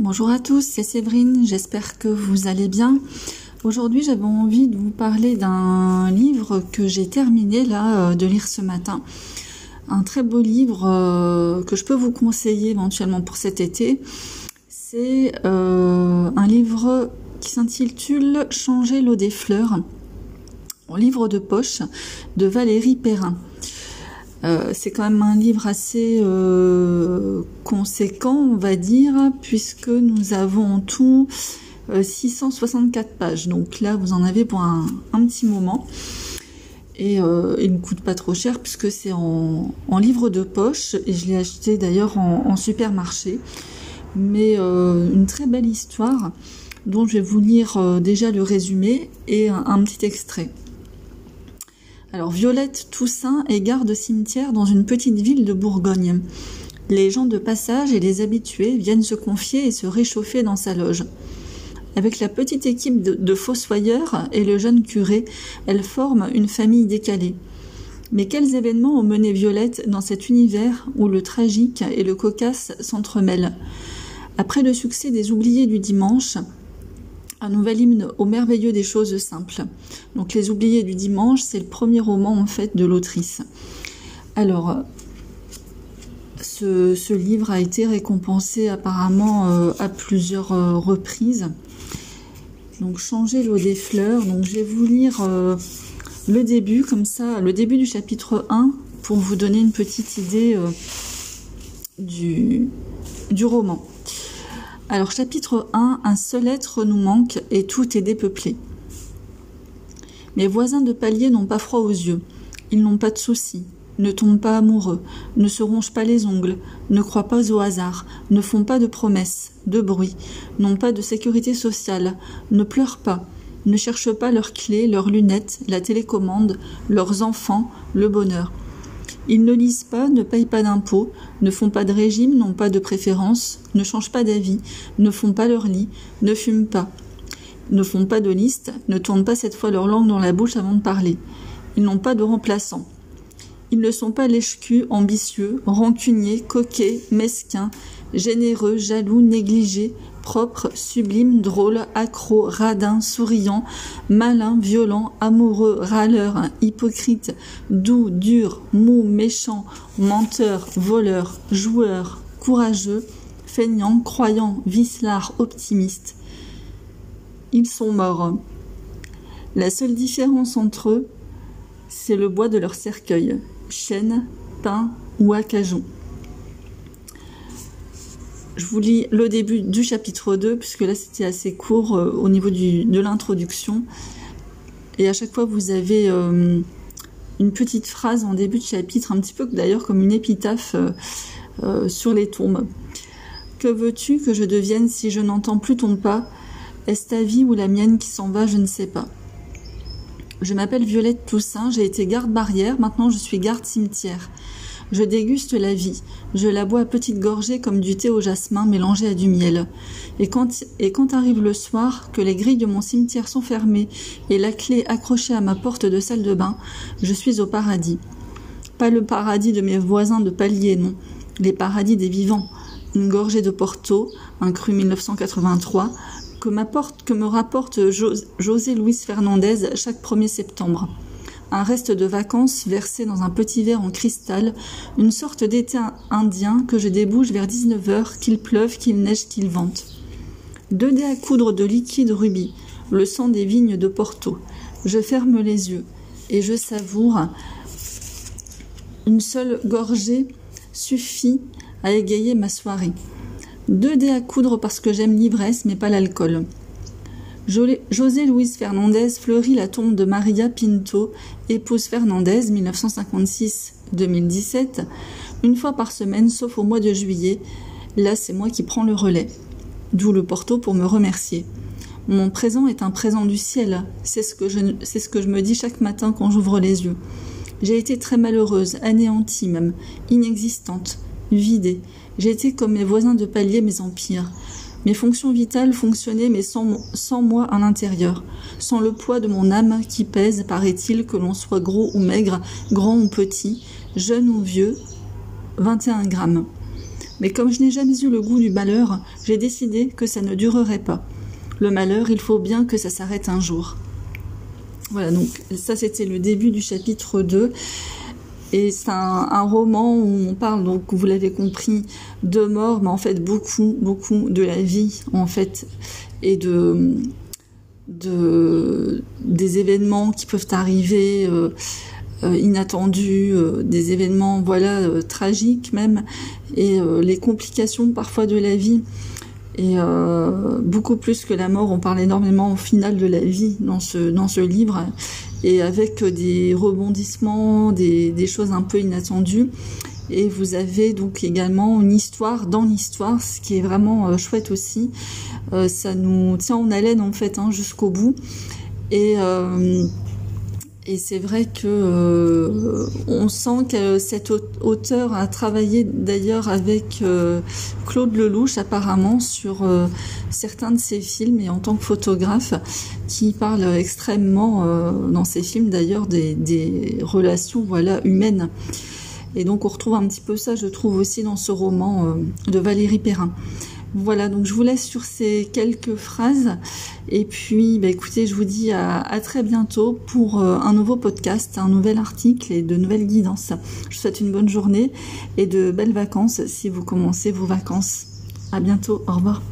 Bonjour à tous, c'est Séverine, j'espère que vous allez bien. Aujourd'hui j'avais envie de vous parler d'un livre que j'ai terminé là euh, de lire ce matin. Un très beau livre euh, que je peux vous conseiller éventuellement pour cet été. C'est euh, un livre qui s'intitule Changer l'eau des fleurs, un livre de poche de Valérie Perrin. Euh, c'est quand même un livre assez euh, conséquent, on va dire, puisque nous avons en tout 664 euh, pages. Donc là, vous en avez pour un, petit moment. Et il ne coûte pas trop cher puisque c'est en, livre de poche. Et je l'ai acheté d'ailleurs en, supermarché. Mais une très belle histoire dont je vais vous lire déjà le résumé et un petit extrait. Alors Violette Toussaint est garde cimetière dans une petite ville de Bourgogne. Les gens de passage et les habitués viennent se confier et se réchauffer dans sa loge. Avec la petite équipe de, fossoyeurs et le jeune curé, elle forme une famille décalée. Mais quels événements ont mené Violette dans cet univers où le tragique et le cocasse s'entremêlent? Après le succès des Oubliés du dimanche, un nouvel hymne au merveilleux des choses simples. Donc Les Oubliés du dimanche, c'est le premier roman en fait de l'autrice. Alors, ce, livre a été récompensé apparemment euh, à plusieurs euh, reprises. Donc Changer l'eau des fleurs. Donc je vais vous lire euh, le début comme ça, le début du chapitre 1 pour vous donner une petite idée du, du roman. Alors chapitre 1, un seul être nous manque et tout est dépeuplé. Mes voisins de palier n'ont pas froid aux yeux, ils n'ont pas de soucis, ne tombent pas amoureux, ne se rongent pas les ongles, ne croient pas au hasard, ne font pas de promesses, de bruit, n'ont pas de sécurité sociale, ne pleurent pas, ne cherchent pas leurs clés, leurs lunettes, la télécommande, leurs enfants, le bonheur. Ils ne lisent pas, ne payent pas d'impôts, ne font pas de régime, n'ont pas de préférence, ne changent pas d'avis, ne font pas leur lit, ne fument pas, ne font pas de liste, ne tournent pas cette fois leur langue dans la bouche avant de parler. Ils n'ont pas de remplaçants. Ils ne sont pas lèche ambitieux, rancuniers, coquets, mesquins, généreux, jaloux, négligés, propre, sublime, drôle, accro, radin, souriant, malin, violent, amoureux, râleur, hypocrite, doux, dur, mou, méchant, menteur, voleur, joueur, courageux, feignant, croyant, vicelard, optimiste. Ils sont morts. La seule différence entre eux, c'est le bois de leur cercueil, chêne, pin ou acajou je vous lis le début du chapitre 2, puisque là c'était assez court euh, au niveau de l'introduction. Et à chaque fois vous avez euh, une petite phrase en début de chapitre, un petit peu d'ailleurs comme une épitaphe euh, sur les tombes. Que veux-tu que je devienne si je n'entends plus ton pas? Est-ce ta vie ou la mienne qui s'en va Je ne sais pas. Je m'appelle Violette Toussaint, j'ai été garde barrière, maintenant je suis garde cimetière. Je déguste la vie. Je la bois à petites gorgées comme du thé au jasmin mélangé à du miel. Et quand, et quand arrive le soir, que les grilles de mon cimetière sont fermées et la clé accrochée à ma porte de salle de bain, je suis au paradis. Pas le paradis de mes voisins de palier, non. Les paradis des vivants. Une gorgée de Porto, un cru 1983, que, que me rapporte José Luis Fernandez chaque 1er septembre un reste de vacances versé dans un petit verre en cristal, une sorte d'été indien que je débouche vers 19 heures, qu'il pleuve, qu'il neige, qu'il vente. Deux dés à coudre de liquide rubis, le sang des vignes de Porto. Je ferme les yeux et je savoure. Une seule gorgée suffit à égayer ma soirée. Deux dés à coudre parce que j'aime l'ivresse mais pas l'alcool. José Luis Fernandez fleurit la tombe de Maria Pinto, épouse Fernandez 1956-2017, une fois par semaine sauf au mois de juillet. Là, c'est moi qui prends le relais. D'où le porto pour me remercier. Mon présent est un présent du ciel, c'est ce que je, ce que je me dis chaque matin quand j'ouvre les yeux. J'ai été très malheureuse, anéantie même, inexistante, vidée. J'ai été comme mes voisins de palier, mes empires. Mes fonctions vitales fonctionnaient, mais sans, moi à l'intérieur, sans le poids de mon âme qui pèse, paraît-il, que l'on soit gros ou maigre, grand ou petit, jeune ou vieux, 21 grammes. Mais comme je n'ai jamais eu le goût du malheur, j'ai décidé que ça ne durerait pas. Le malheur, il faut bien que ça s'arrête un jour. Voilà, donc ça c'était le début du chapitre 2. Et c'est un, roman où on parle, donc vous l'avez compris, de mort, mais en fait beaucoup, beaucoup de la vie, en fait, et de, de des événements qui peuvent arriver euh, euh, inattendus, euh, des événements voilà tragiques même, et les complications parfois de la vie. Et beaucoup plus que la mort, on parle énormément au final de la vie dans ce, dans ce livre et avec des rebondissements, des, choses un peu inattendues. Et vous avez donc également une histoire dans l'histoire, ce qui est vraiment euh, chouette aussi. Euh, ça nous tient en haleine en fait hein, jusqu'au bout. Et euh, et c'est vrai que euh, on sent que cet auteur a travaillé d'ailleurs avec euh, Claude Lelouch apparemment sur euh, certains de ses films et en tant que photographe qui parle extrêmement dans ses films d'ailleurs des, des, relations voilà humaines. Et donc on retrouve un petit peu ça, je trouve aussi dans ce roman de Valérie Perrin. Voilà, donc je vous laisse sur ces quelques phrases. Et puis, bah, écoutez, je vous dis à, très bientôt pour euh, un nouveau podcast, un nouvel article et de nouvelles guidances. Je vous souhaite une bonne journée et de belles vacances si vous commencez vos vacances. À bientôt, au revoir.